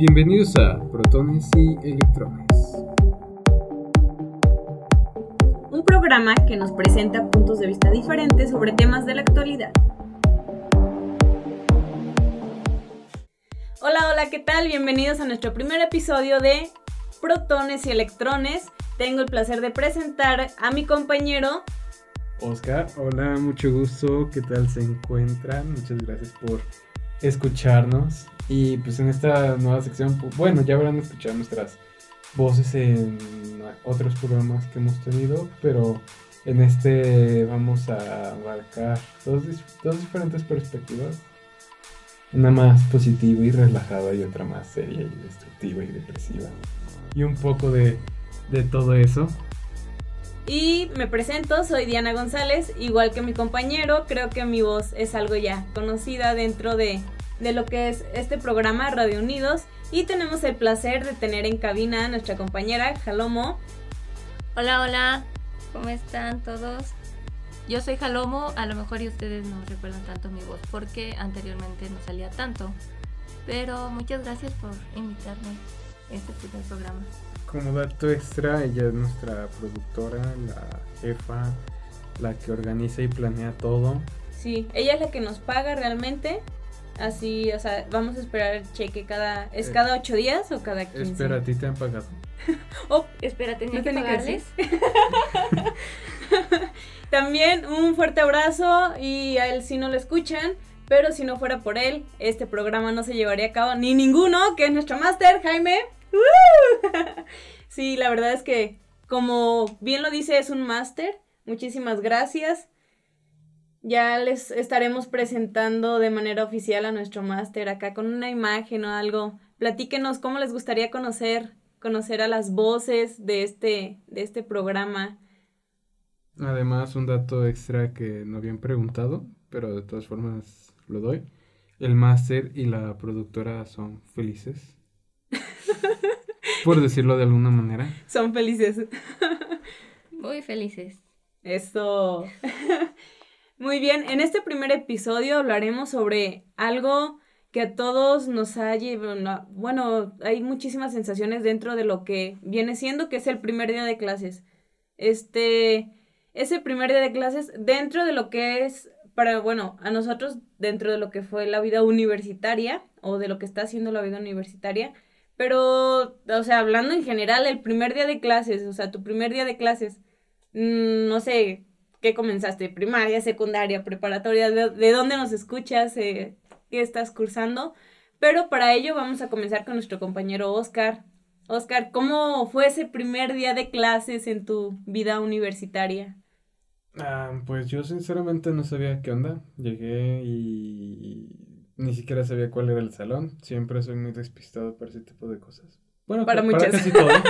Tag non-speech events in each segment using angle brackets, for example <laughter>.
Bienvenidos a Protones y Electrones. Un programa que nos presenta puntos de vista diferentes sobre temas de la actualidad. Hola, hola, ¿qué tal? Bienvenidos a nuestro primer episodio de Protones y Electrones. Tengo el placer de presentar a mi compañero Oscar, hola, mucho gusto, ¿qué tal se encuentran? Muchas gracias por escucharnos. Y pues en esta nueva sección, bueno, ya habrán escuchado nuestras voces en otros programas que hemos tenido, pero en este vamos a abarcar dos, dos diferentes perspectivas. Una más positiva y relajada y otra más seria y destructiva y depresiva. Y un poco de, de todo eso. Y me presento, soy Diana González, igual que mi compañero, creo que mi voz es algo ya conocida dentro de, de lo que es este programa Radio Unidos y tenemos el placer de tener en cabina a nuestra compañera Jalomo. Hola, hola, ¿cómo están todos? Yo soy Jalomo, a lo mejor y ustedes no recuerdan tanto mi voz porque anteriormente no salía tanto, pero muchas gracias por invitarme a este primer programa. Como dato extra, ella es nuestra productora, la jefa, la que organiza y planea todo. Sí, ella es la que nos paga realmente Así, o sea, vamos a esperar el cheque cada... ¿Es eh, cada ocho días o cada quince? Espera, ¿a ti te han pagado? <laughs> oh, espera, ¿tenía que pagarles? <laughs> También un fuerte abrazo y a él si no lo escuchan, pero si no fuera por él, este programa no se llevaría a cabo ni ninguno, que es nuestro máster, Jaime. <laughs> sí, la verdad es que, como bien lo dice, es un máster. Muchísimas gracias. Ya les estaremos presentando de manera oficial a nuestro máster acá con una imagen o algo. Platíquenos cómo les gustaría conocer, conocer a las voces de este, de este programa. Además, un dato extra que no habían preguntado, pero de todas formas lo doy. El máster y la productora son felices. <laughs> Por decirlo de alguna manera. Son felices. Muy felices. Eso. <laughs> Muy bien, en este primer episodio hablaremos sobre algo que a todos nos ha llevado, bueno, hay muchísimas sensaciones dentro de lo que viene siendo, que es el primer día de clases. Este, ese primer día de clases, dentro de lo que es, para, bueno, a nosotros, dentro de lo que fue la vida universitaria, o de lo que está haciendo la vida universitaria, pero, o sea, hablando en general, el primer día de clases, o sea, tu primer día de clases, mm, no sé, ¿Qué comenzaste? ¿Primaria, secundaria, preparatoria? ¿De, dónde nos escuchas? Eh, ¿Qué estás cursando? Pero para ello vamos a comenzar con nuestro compañero Oscar. Oscar, ¿cómo fue ese primer día de clases en tu vida universitaria? Ah, pues yo sinceramente no sabía qué onda. Llegué y ni siquiera sabía cuál era el salón. Siempre soy muy despistado para ese tipo de cosas. Bueno, para, muchas. Casi todo. <laughs>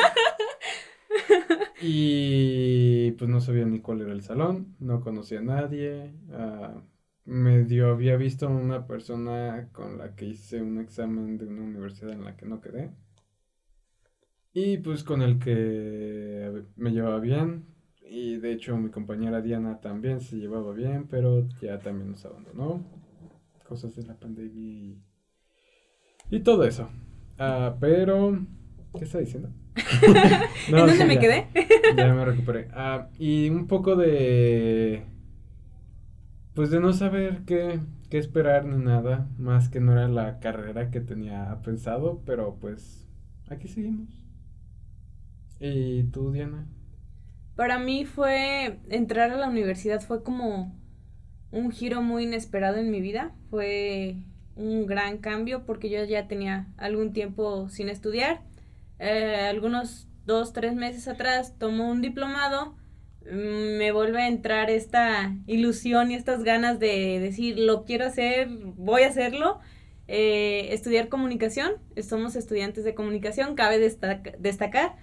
Y pues no sabía ni cuál era el salón, no conocía a nadie. Uh, medio había visto a una persona con la que hice un examen de una universidad en la que no quedé. Y pues con el que me llevaba bien. Y de hecho mi compañera Diana también se llevaba bien, pero ya también nos abandonó. Cosas de la pandemia y, y todo eso. Uh, pero, ¿qué está diciendo? <laughs> ¿En dónde me quedé? <laughs> ya me recuperé. Ah, y un poco de. Pues de no saber qué, qué esperar ni nada, más que no era la carrera que tenía pensado, pero pues aquí seguimos. ¿Y tú, Diana? Para mí fue entrar a la universidad fue como un giro muy inesperado en mi vida. Fue un gran cambio porque yo ya tenía algún tiempo sin estudiar eh, algunos dos, tres meses atrás tomó un diplomado, mm, me vuelve a entrar esta ilusión y estas ganas de decir, lo quiero hacer, voy a hacerlo. Eh, estudiar comunicación, somos estudiantes de comunicación, cabe destacar.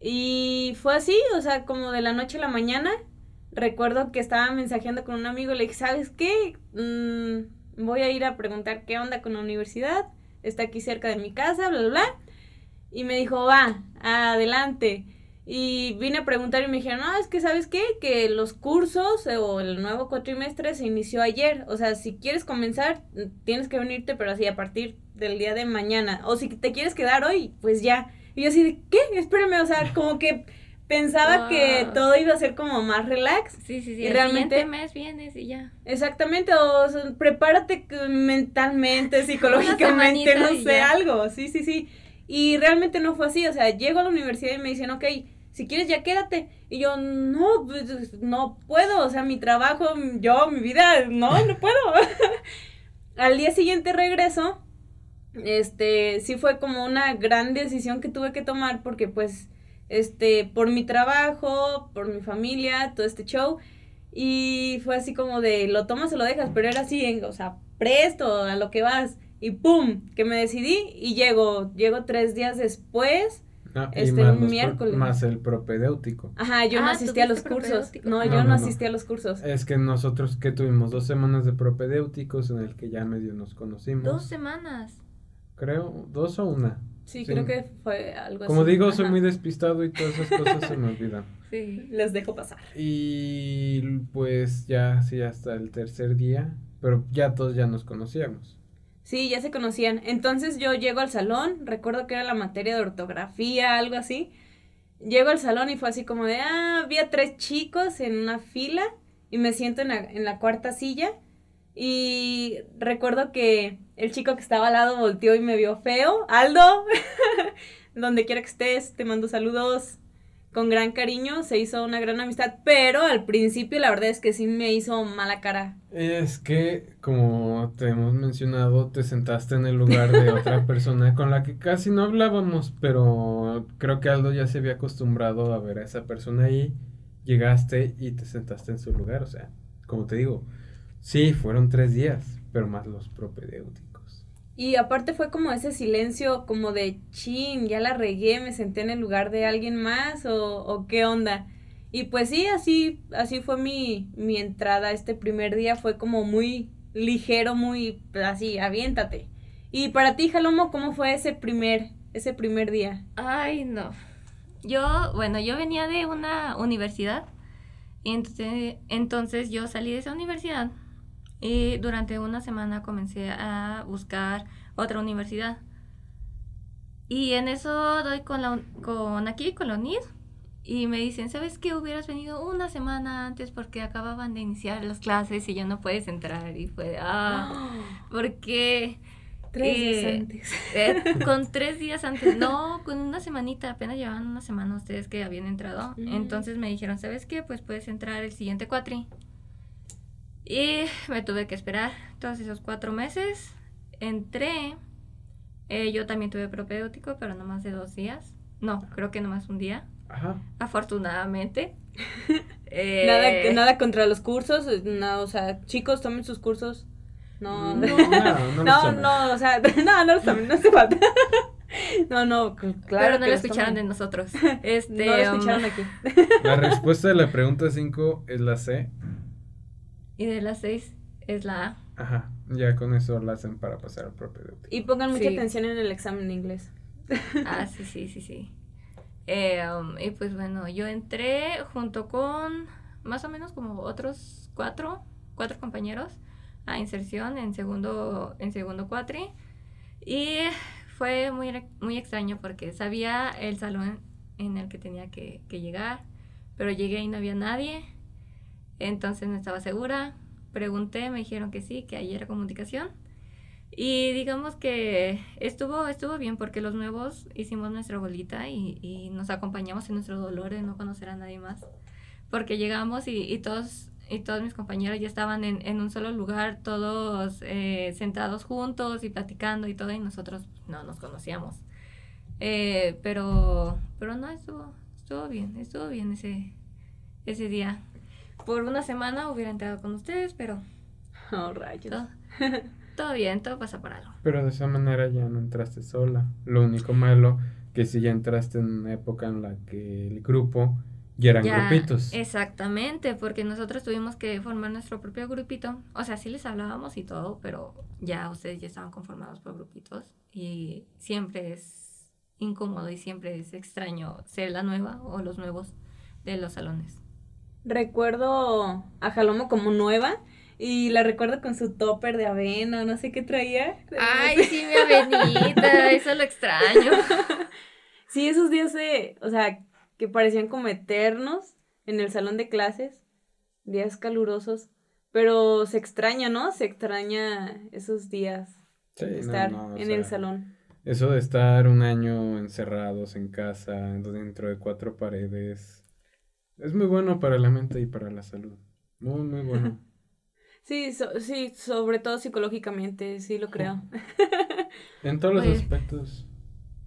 Y fue así, o sea, como de la noche a la mañana. Recuerdo que estaba mensajeando con un amigo, le dije, ¿sabes qué? Mm, voy a ir a preguntar qué onda con la universidad, está aquí cerca de mi casa, bla, bla, bla y me dijo, va, adelante. Y vine a preguntar y me dijeron, no, es que sabes qué, que los cursos o el nuevo cuatrimestre se inició ayer. O sea, si quieres comenzar, tienes que venirte, pero así a partir del día de mañana. O si te quieres quedar hoy, pues ya. Y yo así de, ¿qué? Espérame, o sea, como que pensaba que todo iba a ser como más relax. Sí, sí, sí. Y realmente mes vienes y ya. Exactamente, o sea, prepárate mentalmente, <laughs> psicológicamente, no sé, algo. Sí, sí, sí. Y realmente no fue así, o sea, llego a la universidad y me dicen, ok, si quieres ya quédate. Y yo, no, pues, no puedo, o sea, mi trabajo, yo, mi vida, no, no puedo. <laughs> Al día siguiente regreso, este, sí fue como una gran decisión que tuve que tomar porque pues este, por mi trabajo, por mi familia, todo este show. Y fue así como de, lo tomas o lo dejas, pero era así, o sea, presto a lo que vas. Y pum, que me decidí y llego, llego tres días después. Ah, este, un miércoles. Más el propedéutico. Ajá, yo no ah, asistí a los cursos. No, yo no, asistí a los cursos. Es que nosotros que tuvimos dos semanas de propedéuticos en el que ya medio nos conocimos. Dos semanas. Creo, dos o una. Sí, creo que fue algo Como digo, soy muy despistado y todas esas cosas se me olvidan. <laughs> Sí, les dejo pasar. Y pues ya, sí, hasta el tercer día, pero ya todos ya nos conocíamos. Sí, ya se conocían. Entonces yo llego al salón, recuerdo que era la materia de ortografía, algo así. Llego al salón y fue así como de, ah, había tres chicos en una fila y me siento en la, en la cuarta silla y recuerdo que el chico que estaba al lado volteó y me vio feo. Aldo, <laughs> donde quiera que estés, te mando saludos con gran cariño, se hizo una gran amistad, pero al principio la verdad es que sí me hizo mala cara. Es que, como te hemos mencionado, te sentaste en el lugar de <laughs> otra persona con la que casi no hablábamos, pero creo que Aldo ya se había acostumbrado a ver a esa persona ahí, llegaste y te sentaste en su lugar, o sea, como te digo, Sí, fueron tres días, pero más los propedéuticos. Y aparte fue como ese silencio como de chin, ya la regué, me senté en el lugar de alguien más o, o qué onda. Y pues sí, así, así fue mi, mi entrada este primer día, fue como muy ligero, muy así, aviéntate. Y para ti, Jalomo, ¿cómo fue ese primer, ese primer día? Ay, no. Yo, bueno, yo venía de una universidad y entonces, entonces yo salí de esa universidad y durante una semana comencé a buscar otra universidad. Y en eso doy con, la, con aquí, con la UNID. Y me dicen, ¿sabes qué? Hubieras venido una semana antes porque acababan de iniciar las clases y ya no puedes entrar. Y fue, ah, <gasps> porque... Tres días eh, antes. Eh, <laughs> con tres días antes, no, con una semanita, apenas llevaban una semana ustedes que habían entrado. Mm. Entonces me dijeron, ¿sabes qué? Pues puedes entrar el siguiente cuatri. Y me tuve que esperar todos esos cuatro meses. Entré. Eh, yo también tuve propedéutico, pero no más de dos días. No, creo que no más un día. Ajá. Afortunadamente. <laughs> eh, nada, nada contra los cursos. No, o sea, chicos, tomen sus cursos. No, no, no, no, no, <laughs> o sea, <laughs> no, no los tomen, no hace falta. No, no, claro. Pero no lo escucharon de nosotros. Este, no lo escucharon um, aquí. La respuesta de la pregunta 5 es la C. Y de las seis es la A. Ajá, ya con eso la hacen para pasar al propio Y pongan mucha atención en el examen de inglés. Ah, <laughs> sí, sí, sí, sí. Eh, um, y pues bueno, yo entré junto con más o menos como otros cuatro, cuatro compañeros a inserción en segundo, en segundo cuatri. Y fue muy, muy extraño porque sabía el salón en el que tenía que, que llegar, pero llegué y no había nadie entonces no estaba segura. Pregunté, me dijeron que sí, que ahí era comunicación. Y digamos que estuvo, estuvo bien porque los nuevos hicimos nuestra bolita y, nos acompañamos en nuestro dolor de no conocer a nadie más. Porque llegamos y, todos, y todos mis compañeros ya estaban en, un solo lugar, todos eh, sentados juntos y platicando y todo, y nosotros no nos conocíamos. Eh, pero, pero no, estuvo, estuvo bien, estuvo bien ese, ese día por una semana hubiera entrado con ustedes, pero... <laughs> Oh, rayos. <laughs> Todo, bien, todo pasa por algo. Pero de esa manera ya no entraste sola. Lo único malo que si ya entraste en una época en la que el grupo ya eran grupitos. Exactamente, porque nosotros tuvimos que formar nuestro propio grupito. O sea, sí les hablábamos y todo, pero ya ustedes ya estaban conformados por grupitos y siempre es incómodo y siempre es extraño ser la nueva o los nuevos de los salones. Recuerdo a Jalomo como nueva y la recuerdo con su topper de avena, no sé qué traía. Ay, sí, mi avenita, eso lo extraño. <laughs> Sí, esos días de, o sea, que parecían como eternos en el salón de clases, días calurosos, pero se extraña, ¿no? Se extraña esos días Sí, de no, estar no, en sea, el salón. Eso de estar un año encerrados en casa, dentro de cuatro paredes, es muy bueno para la mente y para la salud. Muy, muy bueno. <laughs> Sí, so- sí, sobre todo psicológicamente, sí lo creo. <laughs> En todos los aspectos.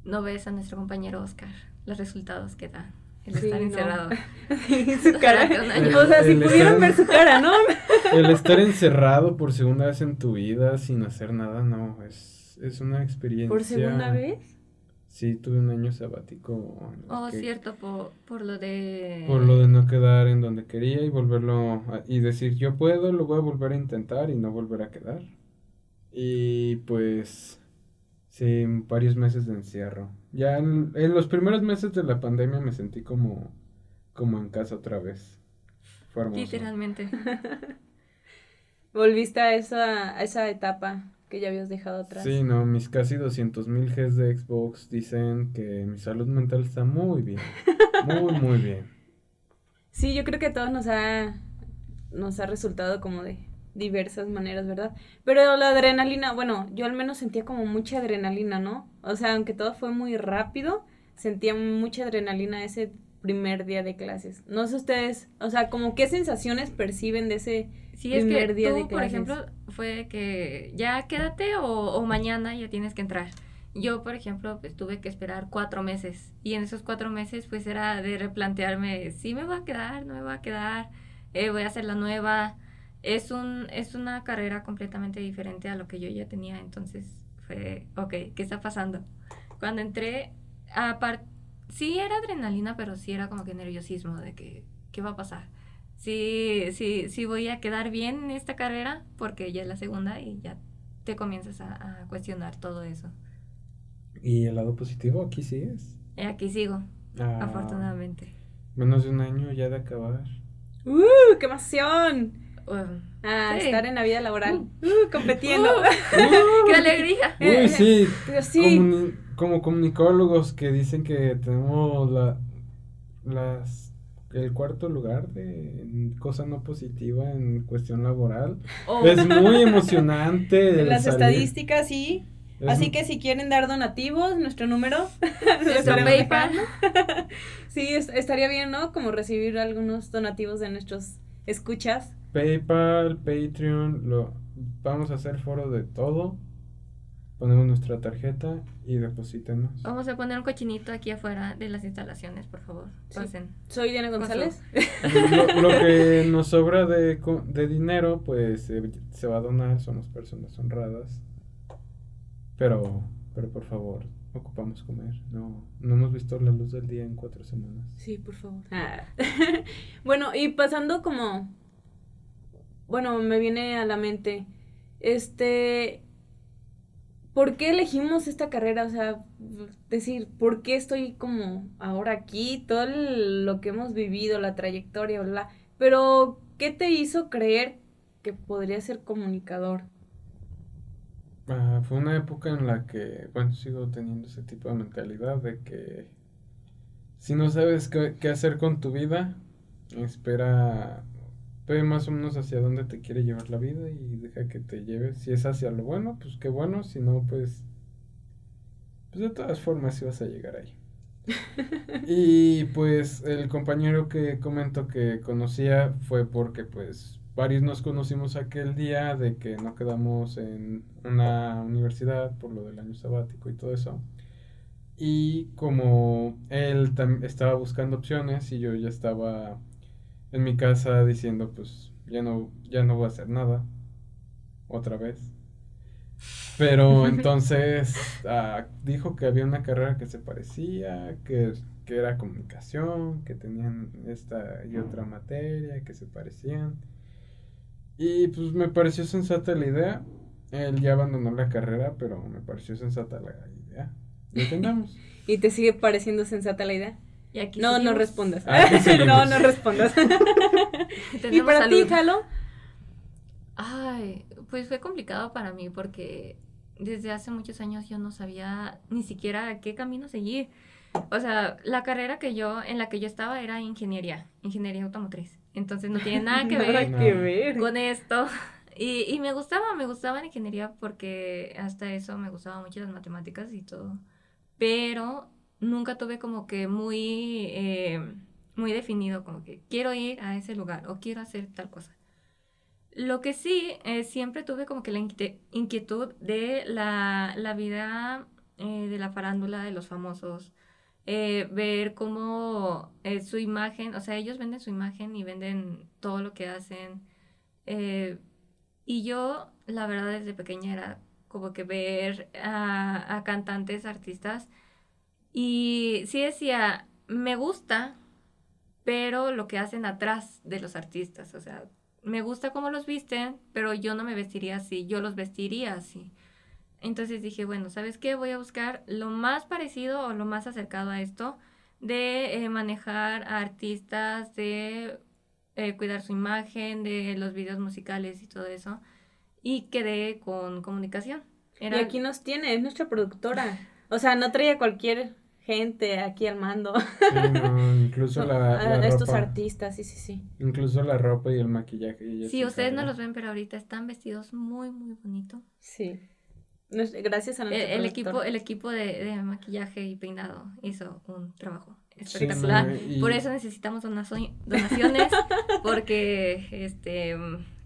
No ves a nuestro compañero Oscar los resultados que da el Sí, estar no. encerrado. <laughs> su cara. O sea, si pudieran estar ver su cara, ¿no? El estar encerrado por segunda vez en tu vida sin hacer nada, no, es, es una experiencia. Por segunda vez. Sí, tuve un año sabático. Oh, que- cierto, por, por lo de... Por lo de no quedar en donde quería y volverlo a- y decir yo puedo, lo voy a volver a intentar y no volver a quedar. Y pues sí, varios meses de encierro. Ya en, en los primeros meses de la pandemia me sentí como, como en casa otra vez. Fue hermoso. Literalmente. <laughs> Volviste a esa, a esa etapa que ya habías dejado atrás. Sí, no, mis casi 200 mil Gs de Xbox dicen que mi salud mental está muy bien. Muy, muy bien. Sí, yo creo que a todos nos ha, nos ha resultado como de diversas maneras, ¿verdad? Pero la adrenalina, bueno, yo al menos sentía como mucha adrenalina, ¿no? O sea, aunque todo fue muy rápido, sentía mucha adrenalina ese primer día de clases. No sé ustedes, o sea, como qué sensaciones perciben de ese Sí, es que primer día tú, de por clases. ejemplo, fue que ya quédate o, o mañana ya tienes que entrar. Yo, por ejemplo, pues tuve que esperar cuatro meses y en esos cuatro meses pues era de replantearme si me va a quedar, no me va a quedar, eh, voy a hacer la nueva. Es, un, es una carrera completamente diferente a lo que yo ya tenía, entonces fue, ok, ¿qué está pasando? Cuando entré, aparte, sí era adrenalina, pero sí era como que nerviosismo de que, ¿qué va a pasar? sí, sí, sí voy a quedar bien en esta carrera, porque ya es la segunda y ya te comienzas a, a cuestionar todo eso. ¿Y el lado positivo aquí sí es? Y aquí sigo, Ah, afortunadamente. Menos de un año ya de acabar. ¡Uh, qué emoción! Um, A Sí. estar en la vida laboral, uh, compitiendo. ¡Qué <laughs> alegría! Uy, sí. Pero sí, Comuni- como comunicólogos que dicen que tenemos la, las, el cuarto lugar de cosa no positiva en cuestión laboral. o Es muy emocionante. <laughs> las salir. estadísticas, sí. Es Así que si quieren dar donativos, nuestro número. <laughs> <laughs> Nuestro PayPal. sí, es- estaría bien, ¿no? Como recibir algunos donativos de nuestros escuchas. PayPal, Patreon, lo, vamos a hacer foro de todo. Ponemos nuestra tarjeta y deposítenos. Vamos a poner un cochinito aquí afuera de las instalaciones, por favor. Sí. Pasen. Soy Diana González. <laughs> Lo, lo que nos sobra de, co- de dinero, pues se, se va a donar, somos personas honradas. Pero, pero por favor, ocupamos comer. No, no hemos visto la luz del día en cuatro semanas. Sí, por favor. Ah. <laughs> bueno, y pasando como, bueno, me viene a la mente, este, ¿por qué elegimos esta carrera? O sea, decir, ¿por qué estoy como ahora aquí? Todo lo que hemos vivido, la trayectoria, bla. Pero, ¿qué te hizo creer que podría ser comunicador? Ah, fue una época en la que, bueno, sigo teniendo ese tipo de mentalidad de que si no sabes qué hacer con tu vida, espera, ve más o menos hacia dónde te quiere llevar la vida y deja que te lleve. Si es hacia lo bueno, pues qué bueno, si no, pues, pues de todas formas sí vas a llegar ahí. <laughs> Y pues el compañero que comento que conocía fue porque pues varios nos conocimos aquel día de que no quedamos en una universidad por lo del año sabático y todo eso. Y como él estaba buscando opciones y yo ya estaba en mi casa diciendo pues ya no, ya no voy a hacer nada otra vez. Pero <laughs> entonces ah, dijo que había una carrera que se parecía, que, que era comunicación, que tenían esta y otra materia que se parecían. Y pues me pareció sensata la idea. Él ya abandonó la carrera, pero me pareció sensata la idea. <laughs> Detengamos. ¿Y te sigue pareciendo sensata la idea? Y aquí No, no respondas. <laughs> No, no respondas. <laughs> ¿Y para ti. Jalo? Ay, pues fue complicado para mí porque desde hace muchos años yo no sabía ni siquiera qué camino seguir. O sea, la carrera que yo, en la que yo estaba era ingeniería, ingeniería automotriz. Entonces no tiene nada que <laughs> Nada ver que ver. con esto. Y, y me gustaba, me gustaba la ingeniería porque hasta eso me gustaban mucho las matemáticas y todo. Pero nunca tuve como que muy, eh, muy definido, como que quiero ir a ese lugar o quiero hacer tal cosa. Lo que sí, eh, siempre tuve como que la inquietud de la, la vida eh, de la farándula, de los famosos, eh, ver cómo eh, su imagen, o sea, ellos venden su imagen y venden todo lo que hacen. eh, y yo, la verdad, desde pequeña era como que ver a, a cantantes, artistas, y sí decía, me gusta, pero lo que hacen atrás de los artistas, o sea, me gusta cómo los visten, pero yo no me vestiría así, yo los vestiría así. Entonces dije, bueno, ¿sabes qué? Voy a buscar lo más parecido o lo más acercado a esto de eh, manejar a artistas, de eh, cuidar su imagen, de los videos musicales y todo eso. Y quedé con comunicación. Era- Y aquí nos tiene, es nuestra productora. O sea, no trae a cualquier gente aquí al mando. Sí, no, incluso <laughs> la, a la estos ropa. artistas, sí, sí, sí. Incluso la ropa y el maquillaje. ella Sí, ustedes no los ven, pero ahorita están vestidos muy, muy bonito. Sí. Gracias a El, nuestro el productor. equipo, el equipo de, de maquillaje y peinado hizo un trabajo Sí, espectacular. no, y- Por eso necesitamos donaciones, <laughs> porque este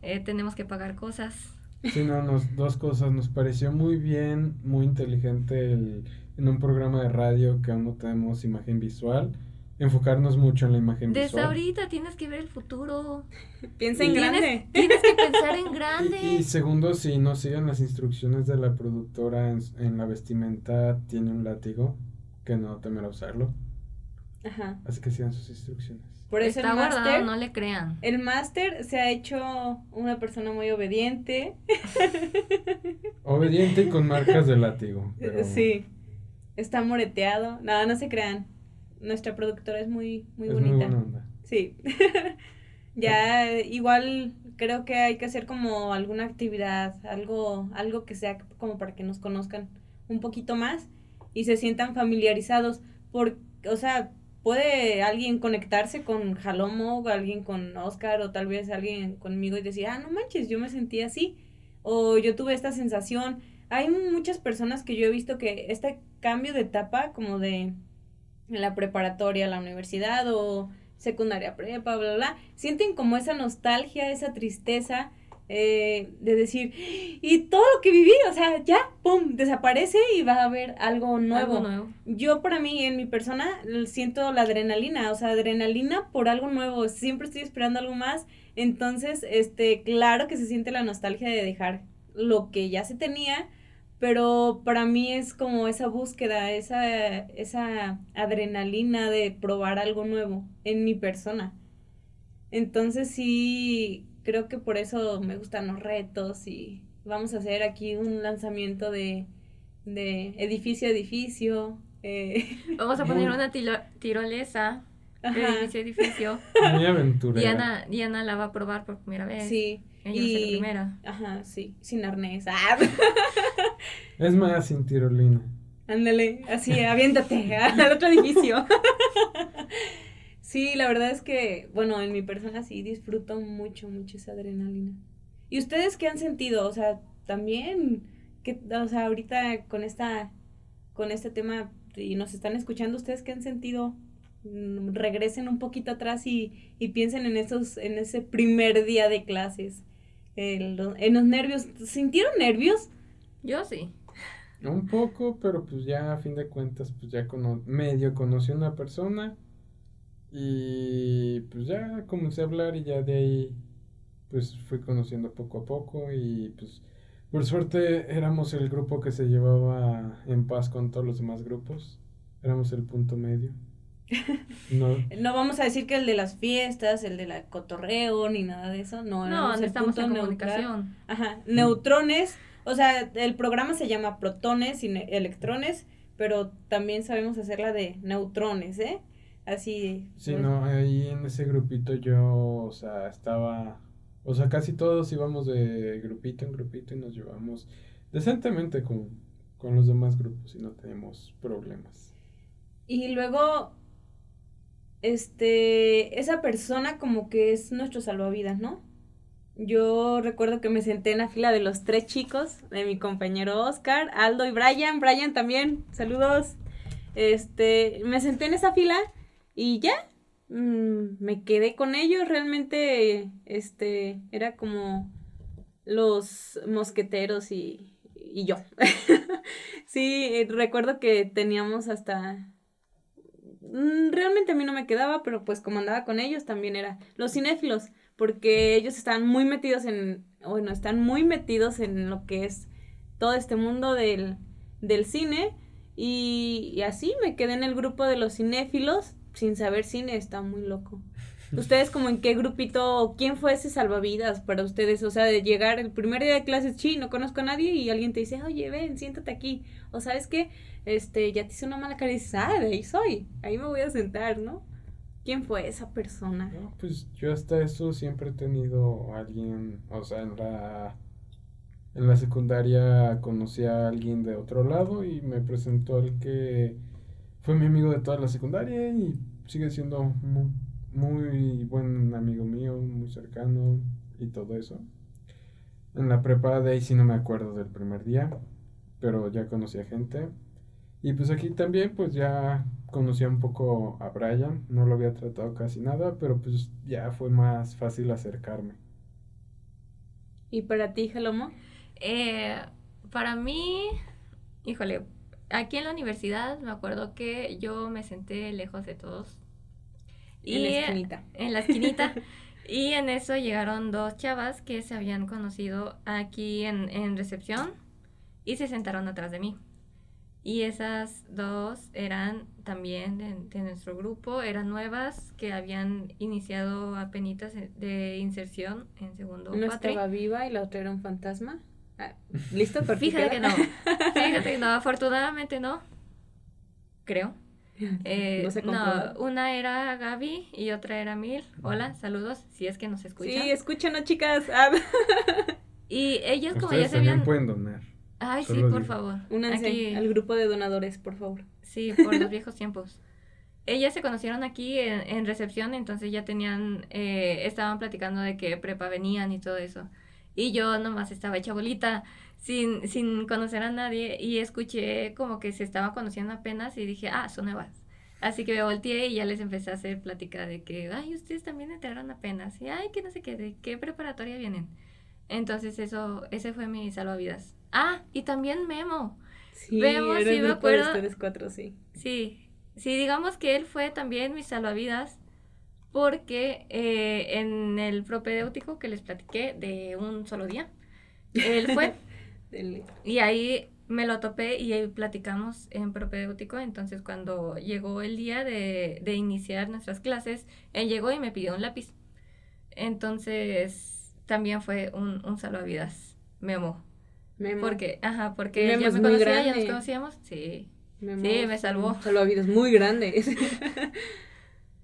eh, tenemos que pagar cosas. Sí, no, nos, dos cosas. Nos pareció muy bien, muy inteligente el, en un programa de radio que aún no tenemos imagen visual, enfocarnos mucho en la imagen Desde visual. ahorita tienes que ver el futuro. <laughs> Piensa en Tienes- grande. <laughs> Tienes que pensar en <laughs> grande. Y, y segundo, si no siguen las instrucciones de la productora en, en la vestimenta, tiene un látigo que no temerá usarlo. Ajá. Así que sigan sus instrucciones. Por eso Está el guardado, máster, no le crean. el máster se ha hecho una persona muy obediente. Obediente y con marcas de látigo. Pero Sí. Está moreteado. No, no se crean. Nuestra productora es muy, muy es bonita. muy buena onda. Sí. <laughs> ya igual creo que hay que hacer como alguna actividad, algo, algo que sea como para que nos conozcan un poquito más y se sientan familiarizados. Por, o sea, puede alguien conectarse con Jalomo, o alguien con Oscar, o tal vez alguien conmigo y decir, ah, no manches, yo me sentí así. O yo tuve esta sensación. Hay muchas personas que yo he visto que este cambio de etapa, como de la preparatoria, la universidad o secundaria prepa, bla, bla, bla, sienten como esa nostalgia, esa tristeza eh, de decir, y todo lo que viví, o sea, ya, pum, desaparece y va a haber algo nuevo. Algo nuevo. Yo para mí, en mi persona, siento la adrenalina, o sea, adrenalina por algo nuevo, siempre estoy esperando algo más, entonces, este, claro que se siente la nostalgia de dejar lo que ya se tenía, pero para mí es como esa búsqueda, esa, esa adrenalina de probar algo nuevo en mi persona. Entonces sí, creo que por eso me gustan los retos y vamos a hacer aquí un lanzamiento de, de edificio a edificio. eh, <laughs> Vamos a poner una tilo- tirolesa de ajá, edificio a edificio. Muy aventurera. Diana, Diana la va a probar por primera vez. sí. Ella va a ser la y- primera. Ajá, sí, sin arnés. Ah, <laughs> Es más, sin tirolina. ándale, así, aviéntate <laughs> al otro edificio. Sí, la verdad es que, bueno, en mi persona sí disfruto mucho, mucho esa adrenalina. ¿Y ustedes qué han sentido? O sea, también, que, o sea, ahorita con esta, con este tema y nos están escuchando, ¿ustedes qué han sentido? Mm, Regresen un poquito atrás y, y piensen en esos, en ese primer día de clases. En los nervios. ¿Sintieron nervios? Yo sí. Un poco, pero pues ya a fin de cuentas, pues ya cono- medio conocí a una persona y pues ya comencé a hablar y ya de ahí pues fui conociendo poco a poco y pues por suerte éramos el grupo que se llevaba en paz con todos los demás grupos, éramos el punto medio. <laughs> No, No vamos a decir que el de las fiestas, el de la cotorreo, ni nada de eso. No, No, el estamos en neutral. comunicación. Ajá, neutrones, o sea, el programa se llama protones y ne- electrones, pero también sabemos hacer la de neutrones, ¿eh? Así. Sí, pues, no, ahí en ese grupito yo, o sea, estaba, o sea, casi todos íbamos de grupito en grupito y nos llevamos decentemente con, con los demás grupos y no tenemos problemas. Y luego, este, esa persona como que es nuestro salvavidas, ¿no? Yo recuerdo que me senté en la fila de los tres chicos, de mi compañero Oscar, Aldo y Brian. Brian también, saludos. Este, me senté en esa fila y ya, mm, me quedé con ellos. Realmente, este, era como los mosqueteros y, y yo. <laughs> sí, recuerdo que teníamos hasta mm, realmente a mí no me quedaba, pero pues como andaba con ellos también era los cinéfilos, porque ellos están muy metidos en, bueno, están muy metidos en lo que es todo este mundo del, del cine y, y así me quedé en el grupo de los cinéfilos sin saber cine, está muy loco. <laughs> ¿Ustedes como en qué grupito, quién fue ese salvavidas para ustedes? O sea, de llegar el primer día de clases, sí, no conozco a nadie y alguien te dice, oye, ven, siéntate aquí. O sabes qué, este, ya te hice una mala cara y dices, ah, de ahí soy, ahí me voy a sentar, ¿no? ¿Quién fue esa persona? No, pues yo hasta eso siempre he tenido alguien, o sea, en la, en la secundaria conocí a alguien de otro lado y me presentó al que fue mi amigo de toda la secundaria y sigue siendo muy, muy buen amigo mío, muy cercano y todo eso. En la prepa de ahí sí no me acuerdo del primer día, pero ya conocí a gente. Y pues aquí también pues ya conocía un poco a Brian, no lo había tratado casi nada, pero pues ya fue más fácil acercarme. ¿Y para ti, Jalomo? Eh, para mí, híjole, aquí en la universidad me acuerdo que yo me senté lejos de todos. En la esquinita. En la esquinita. <laughs> y en eso llegaron dos chavas que se habían conocido aquí en, en recepción y se sentaron atrás de mí. Y esas dos eran también de, de nuestro grupo, eran nuevas que habían iniciado apenas de inserción en segundo Una cuatri. estaba viva y la otra era un fantasma. Ah, ¿Listo? ¿Por Fíjate que no. <laughs> Fíjate que no, afortunadamente no. Creo. <laughs> Eh, No se no, una era Gaby y otra era Mil. Hola, saludos, si es que nos escuchan. Sí, escúchanos, chicas. Ah, <laughs> Y ellas como Ustedes ya se también habían... pueden donar. Ay, sí, Solo por digo. favor. Únanse Aquí- al grupo de donadores, por favor. Sí, por los <laughs> viejos tiempos. Ellas se conocieron aquí en, en recepción, entonces ya tenían, eh, estaban platicando de que prepa venían y todo eso. Y yo nomás estaba hecha bolita, sin, sin conocer a nadie, y escuché como que se estaban conociendo apenas y dije, ah, son nuevas. Así que me volteé y ya les empecé a hacer plática de que, ay, ustedes también entraron apenas, y ay, que no sé qué, de qué preparatoria vienen. Entonces eso, ese fue mi salvavidas. Ah, y también Memo. Sí, era sí me de acuerdo. ustedes cuatro, sí. Sí, sí, digamos que él fue también mi salvavidas porque eh, en el propedéutico que les platiqué de un solo día, él fue <laughs> y ahí me lo topé y ahí platicamos en propedéutico, entonces cuando llegó el día de, de iniciar nuestras clases, él llegó y me pidió un lápiz. Entonces también fue un, un salvavidas, Memo. Memo. Porque, ajá, porque Memo ya es me conocía, ya nos grande. conocíamos, sí. Memo Sí, me salvó. Salvavidas muy grande. <laughs>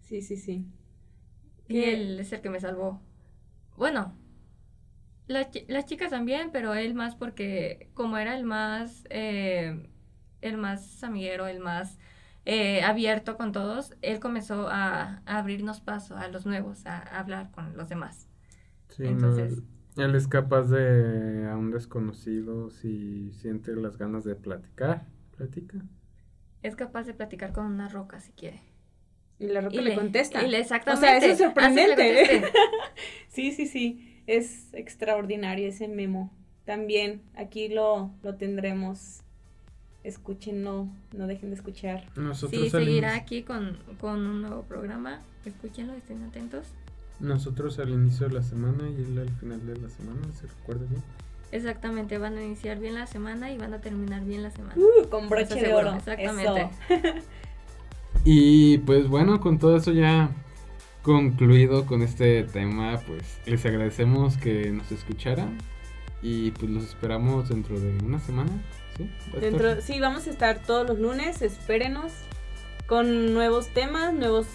sí, sí, sí. Y ¿Qué? él es el que me salvó. Bueno, la las chicas también, pero él más porque como era el más, eh, el más amiguero, el más eh, abierto con todos, él comenzó a, a abrirnos paso a los nuevos, a, hablar con los demás. Sí, Entonces- no, él es capaz de a un desconocido si siente las ganas de platicar, platica. Es capaz de platicar con una roca si quiere. Y la roca Y le, contesta. y le- O sea, exactamente. eso es sorprendente. <laughs> sí, sí, sí. Es extraordinario ese memo. También aquí lo, lo tendremos. Escuchen, no, no dejen de escuchar. Nosotros Sí, al seguirá aquí con, con un nuevo programa. Escúchenlo, estén atentos. Nosotros al inicio de la semana y él al final de la semana, ¿se recuerda bien? Exactamente, van a iniciar bien la semana y van a terminar bien la semana. Uh, con broche Eso de seguro, oro. exactamente. Eso. <laughs> Y pues bueno, con todo eso ya concluido con este tema, pues les agradecemos que nos escucharan y pues los esperamos dentro de una semana, Sí, estar- Dentro, sí, vamos a estar todos los lunes, espérenos, con nuevos temas, nuevos,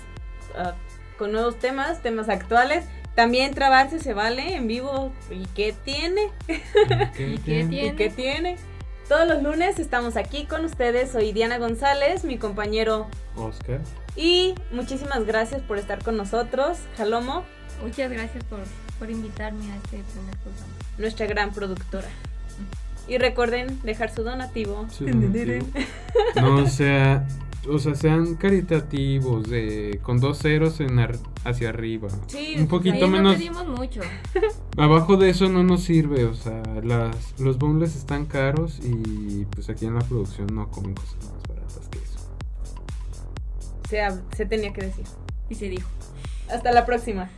ah, con nuevos temas, temas actuales. También trabarse se vale en vivo. ¿Y qué tiene? ¿Qué ¿Y qué tiene? ¿Y qué tiene? Todos los lunes estamos aquí con ustedes. Soy Diana González, mi compañero. Oscar. Y muchísimas gracias por estar con nosotros, Jalomo, Muchas gracias por, por invitarme a este primer programa. nuestra gran productora. Y recuerden dejar su donativo. Su donativo. No, sea, o sea, sean caritativos, de con dos ceros en ar- hacia arriba. Sí, un poquito Ahí no menos. pedimos mucho. <laughs> Abajo de eso no nos sirve, o sea, las, los boneless están caros y pues aquí en la producción no comen cosas más baratas que eso. Se, se tenía que decir. Y se dijo. Hasta la próxima.